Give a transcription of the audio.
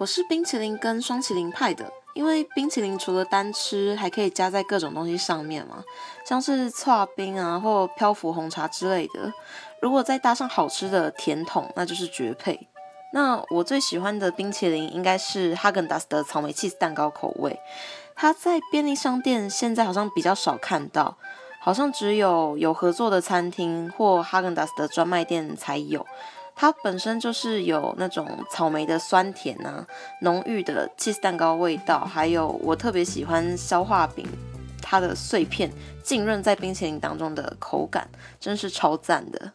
我是冰淇淋跟双淇淋派的，因为冰淇淋除了单吃，还可以加在各种东西上面嘛，像是搓冰啊或漂浮红茶之类的。如果再搭上好吃的甜筒，那就是绝配。那我最喜欢的冰淇淋应该是哈根达斯的草莓 cheese 蛋糕口味，它在便利商店现在好像比较少看到，好像只有有合作的餐厅或哈根达斯的专卖店才有。它本身就是有那种草莓的酸甜啊，浓郁的 cheese 蛋糕味道，还有我特别喜欢消化饼，它的碎片浸润在冰淇淋当中的口感，真是超赞的。